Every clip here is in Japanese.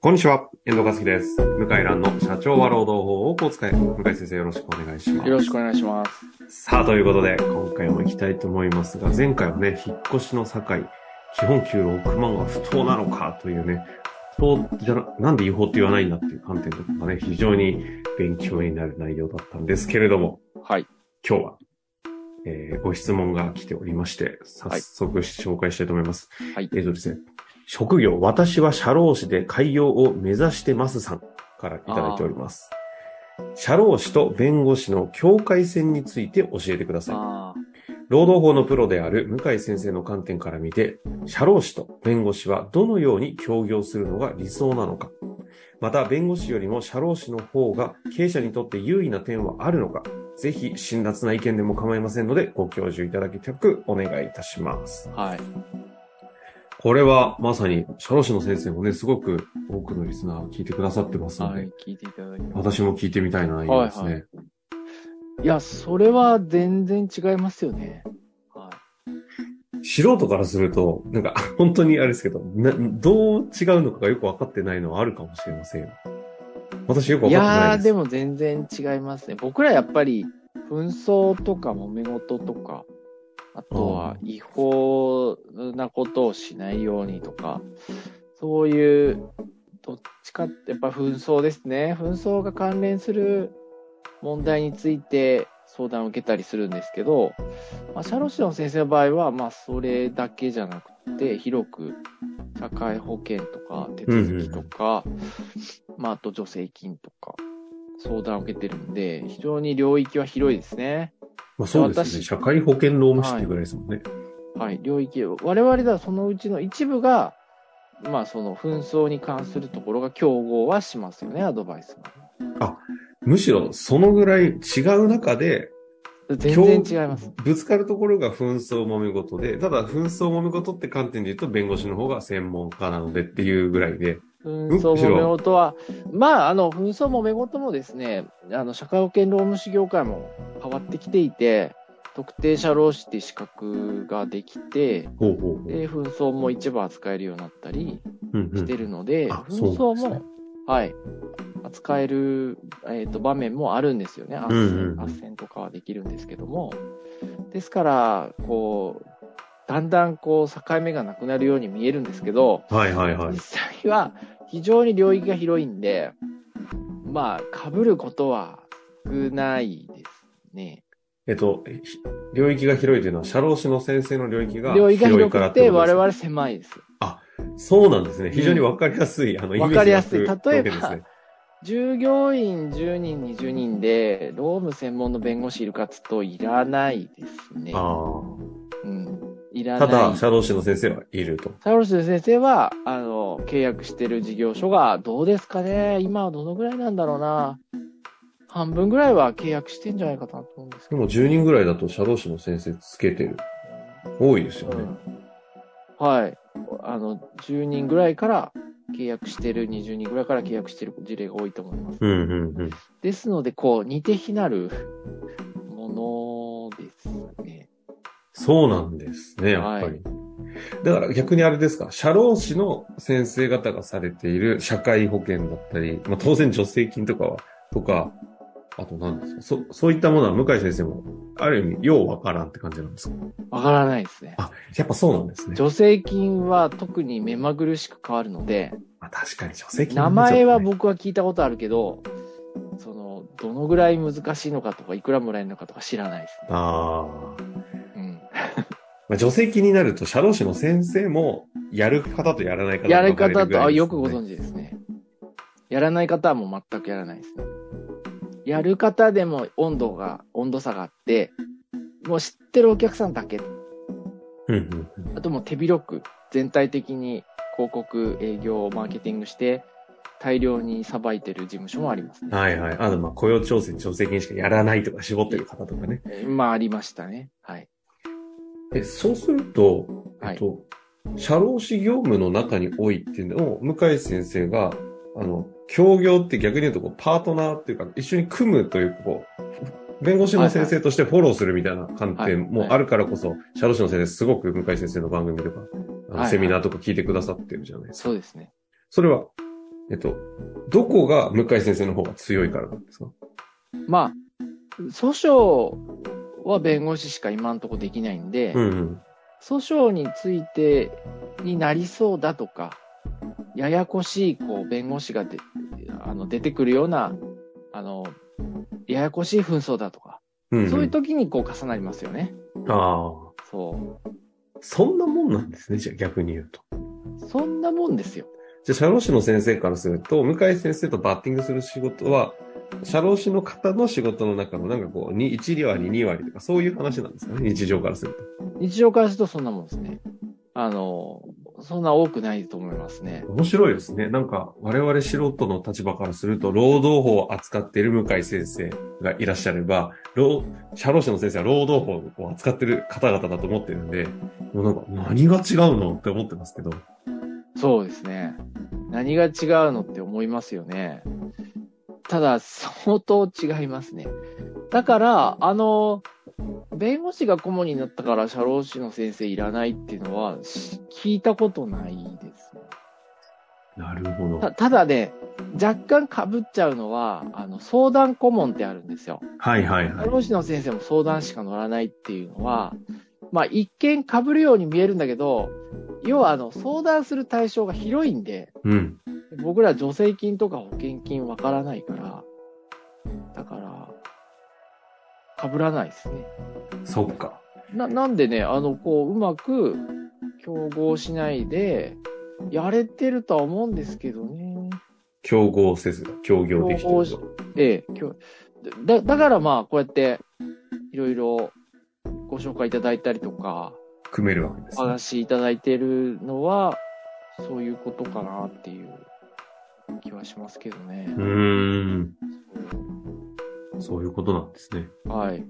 こんにちは、遠藤和樹です。向井蘭の社長は労働法をこう使え。向井先生よろしくお願いします。よろしくお願いします。さあ、ということで、今回も行きたいと思いますが、前回はね、引っ越しの境、基本給6万は不当なのかというね、不当じゃな、なんで違法って言わないんだっていう観点とかがね、非常に勉強になる内容だったんですけれども、はい。今日は、えーご質問が来ておりまして、早速紹介したいと思います。はいえーとですね、職業、私は社労士で開業を目指してますさんからいただいております。社労士と弁護士の境界線について教えてください。あ労働法のプロである向井先生の観点から見て、社労士と弁護士はどのように協業するのが理想なのか、また弁護士よりも社労士の方が経営者にとって有利な点はあるのか、ぜひ辛辣な意見でも構いませんので、ご教授いただきたくお願いいたします。あ。はい。これはまさに社労士の先生もね、すごく多くのリスナー聞いてくださってますので、はい。聞いていただき。私も聞いてみたい内容ですね。はいいや、それは全然違いますよね。は素人からすると、なんか、本当にあれですけど、などう違うのかがよくわかってないのはあるかもしれませんよ。私よくい。いわかってないです。やー、でも全然違いますね。僕らやっぱり、紛争とか揉め事とか、あとは違法なことをしないようにとか、そういう、どっちかってやっぱ紛争ですね。紛争が関連する問題について相談を受けたりするんですけど、まあ、社労士の先生の場合は、まあ、それだけじゃなくて、広く社会保険とか手続きとか、まあ、あと助成金とか、相談を受けてるんで、非常に領域は広いですね。まあそうですね。私社会保険労務士っていうぐらいですもんね。はい、領域を。我々ではそのうちの一部が、まあ、その紛争に関するところが競合はしますよね、アドバイスむしろ、そのぐらい違う中で、が。全然違います。ぶつかるところが紛争揉め事で、ただ紛争揉め事って観点で言うと弁護士の方が専門家なのでっていうぐらいで、紛争揉め事は、まあ、あの、紛争揉め事もですね、あの、社会保険労務士業界も変わってきていて、特定社労士って資格ができて、ほうほうほう。で、紛争も一部扱えるようになったりうんうんしてるので、あ紛争も、そうなんですねはい、扱える、えっと場面もあるんですよね。斡うんうんうん旋、斡旋とかはできるんですけども。ですから、こう、だんだんこう、境目がなくなるように見えるんですけど、はいはいはい実。際は非常に領域が広いんで、まあ、被ることは少ないですね。えっと、ひ領域が広いというのは、社労士の先生の領域が領域が広からくて、ことですか我々狭いです。そうなんですね。非常にわかりやすい、あの、イメージわかりやすい例えばね従業員10人、20人で、労務専門の弁護士いるかっつうと、いらないですね。あうん。いらあ。ない。ただ、社労士の先生はいると。サロス先生は、あの、契約してる事業所が、どうですかね？今はどのぐらいなんだろうな？半分ぐらいは契約してんじゃないかなと思うんですけど。でも10人ぐらいだと社労士の先生つけてる。多いですよね。うんはい。あの、10人ぐらいから契約してる、20人ぐらいから契約してる事例が多いと思います。うんうんうん。ですので、こう、似て非なる。そうなんですね、やっぱり。だから逆にあれですか、社労士の先生方がされている社会保険だったり、まあ当然助成金とかは、とか、あと何ですかそ、そういったものは向井先生も、ある意味、ようわからんって感じなんですか？わからないですね。あ、やっぱそうなんですね。助成金は特に目まぐるしく変わるので、まあ、確かに助成金名前は僕は聞いたことあるけど、その、どのぐらい難しいのかとか、いくらもらえるのかとか知らないですねああ。うん。まあ、助成金になると、社労士の先生も、やる方とやらない方やり方と、あ、よくご存存知ですね。やらない方はもう全くやらないですね。やる方でも温度が、温度差があって、もう知ってるお客さんだけ。うんうんうん。あともう手広く、全体的に広告、営業、マーケティングして、大量にさばいてる事務所もありますね。はいはい。あと、まあ、雇用調整、助成金しかやらないとか絞ってる方とかね。えーまあ、ありましたね。はい。え、そうすると、はい。えっと、社労士業務の中においての、向井先生が、あの、協業って逆に言うとこう、パートナーっていうか、一緒に組むという、こう、弁護士の先生としてフォローするみたいな観点もあるからこそ、社労士の先生すごく向井先生の番組とか、あのはい。セミナーとか聞いてくださってるじゃないですか。そうですね。それは、えっと、どこが向井先生の方が強いからなんですか？まあ、訴訟は弁護士しか今んとこできないんで、うんうん。訴訟についてになりそうだとか、ややこしい、こう、弁護士がであの出てくるような、あの、ややこしい紛争だとか、うんうん、そういう時にこう重なりますよね。ああ。そう。そんなもんなんですね、じゃあ逆に言うと。そんなもんですよ。じゃあ、社労士の先生からすると、向井先生とバッティングする仕事は、社労士の方の仕事の中のなんかこう、に1割、2割とか、そういう話なんですかね、日常からすると。日常からするとそんなもんですね。あの、そんな多くないと思いますね。面白いですね。なんか、我々素人の立場からすると、労働法を扱っている向井先生がいらっしゃれば、労、社労士の先生は労働法を扱ってる方々だと思ってるんで、もうなんか、何が違うのって思ってますけど。そうですね。何が違うのって思いますよね。ただ、相当違いますね。だから、あの、弁護士が顧問になったから社労士の先生いらないっていうのはし聞いたことないですね。なるほど。たただね、若干被っちゃうのは、あの、相談顧問ってあるんですよ。はいはいはい。社労士の先生も相談しか乗らないっていうのは、まあ一見被るように見えるんだけど、要はあの、相談する対象が広いんで、うん。僕ら助成金とか保険金わからないから、だから、被らないですね。そっか。な、なんでね、あの、こう、うまく競合しないで、やれてるとは思うんですけどね。競合せず、協業できてると。ええ、だ、だからまあ、こうやって、いろいろご紹介いただいたりとか、組めるわけですおね。話いただいてるのは、そういうことかなっていう気はしますけどねう。ーん。そういうことなんですね。はい。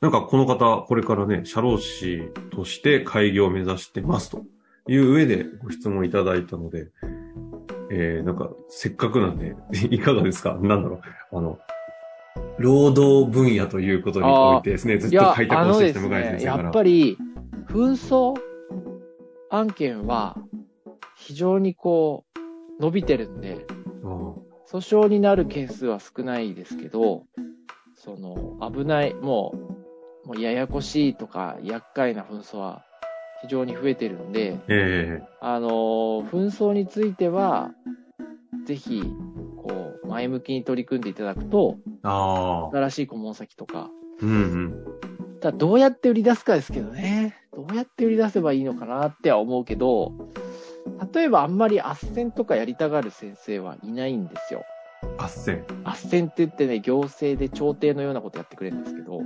なんかこの方、これからね、社労士として開業を目指してますという上でご質問いただいたので、えー、なんかせっかくなんで、いかがですか？なんだろう。あの、労働分野ということにおいてですね、ずっと開拓をしてきた向井すね、や先生から。っぱり、紛争案件は、非常にこう、伸びてるんで、あ訴訟になる件数は少ないですけど、その、危ない、もう、もうややこしいとか、厄介な紛争は非常に増えてるんで、えあの、紛争については、ぜひ、こう、前向きに取り組んでいただくと、え新しい顧問先とか、うんうん。ただどうやって売り出すかですけどね。どうやって売り出せばいいのかなっては思うけど、例えばあんまり斡旋とかやりたがる先生はいないんですよ。斡旋。斡旋って言ってね、行政で調停のようなことやってくれるんですけど、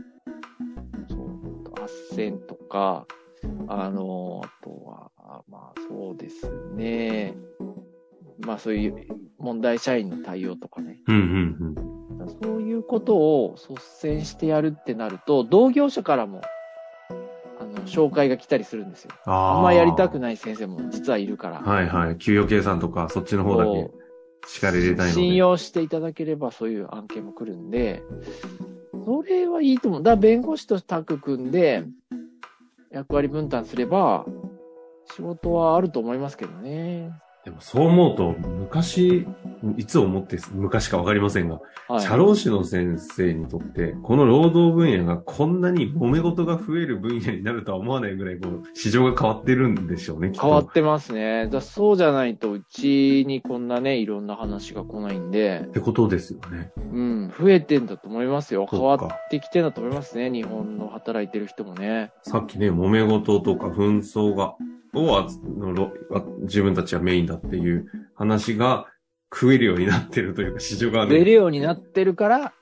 そう、斡旋とか、あの、あとは、まあそうですね。まあそういう問題社員の対応とかね。うんうんそういうことを率先してやるってなると、同業者からも、あの、紹介が来たりするんですよ。うん。あんまやりたくない先生も実はいるから。はいはい。給与計算とか、そっちの方だけ入れたいので。信用していただければそういう案件も来るんで、それはいいと思う。だから弁護士とタッグ組んで、役割分担すれば、仕事はあると思いますけどね。でもそう思うと、昔、いつ思って昔かわかりませんが、はい。社労士の先生にとって、この労働分野がこんなに揉め事が増える分野になるとは思わないぐらい、こう、市場が変わってるんでしょうね。変わってますね。だそうじゃないと、うちにこんなね、いろんな話が来ないんでっ、てことですよね。うん、増えてんだと思いますよ。変わってきてんだと思いますね。日本の働いてる人もね。さっきね、揉め事とか紛争が、をあの自分たちはメインだっていう話が食えるようになってるというか、市場がね。出るようになってるから、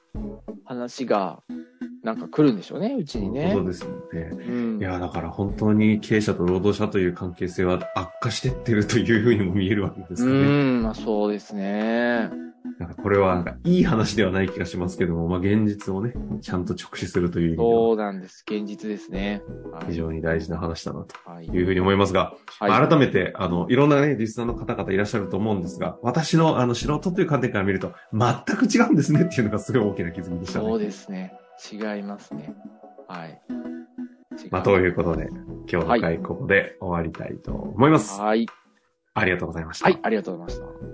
話が、なんか来るんでしょうね、うちにねそう。ですね。うんい。や、だから本当に経営者と労働者という関係性は悪化してってるというふうにも見えるわけですね。ん、まあそうですね。なんかこれはなんかいい話ではない気がしますけども、まあ現実をね、ちゃんと直視するという意味ではそうなんです。現実ですね。はい非常に大事な話だなとはい。いうふうに思いますが、はい改めて、あの、いろんなね、リスナーの方々いらっしゃると思うんですが、私のあの素人という観点から見ると、全く違うんですねっていうのがすごい大きな気づきでしたそうね。ですね。違いますね。はい。違まあ、ということで、今日の回ここで終わりたいと思います。はい。ありがとうございました。はい、ありがとうございました。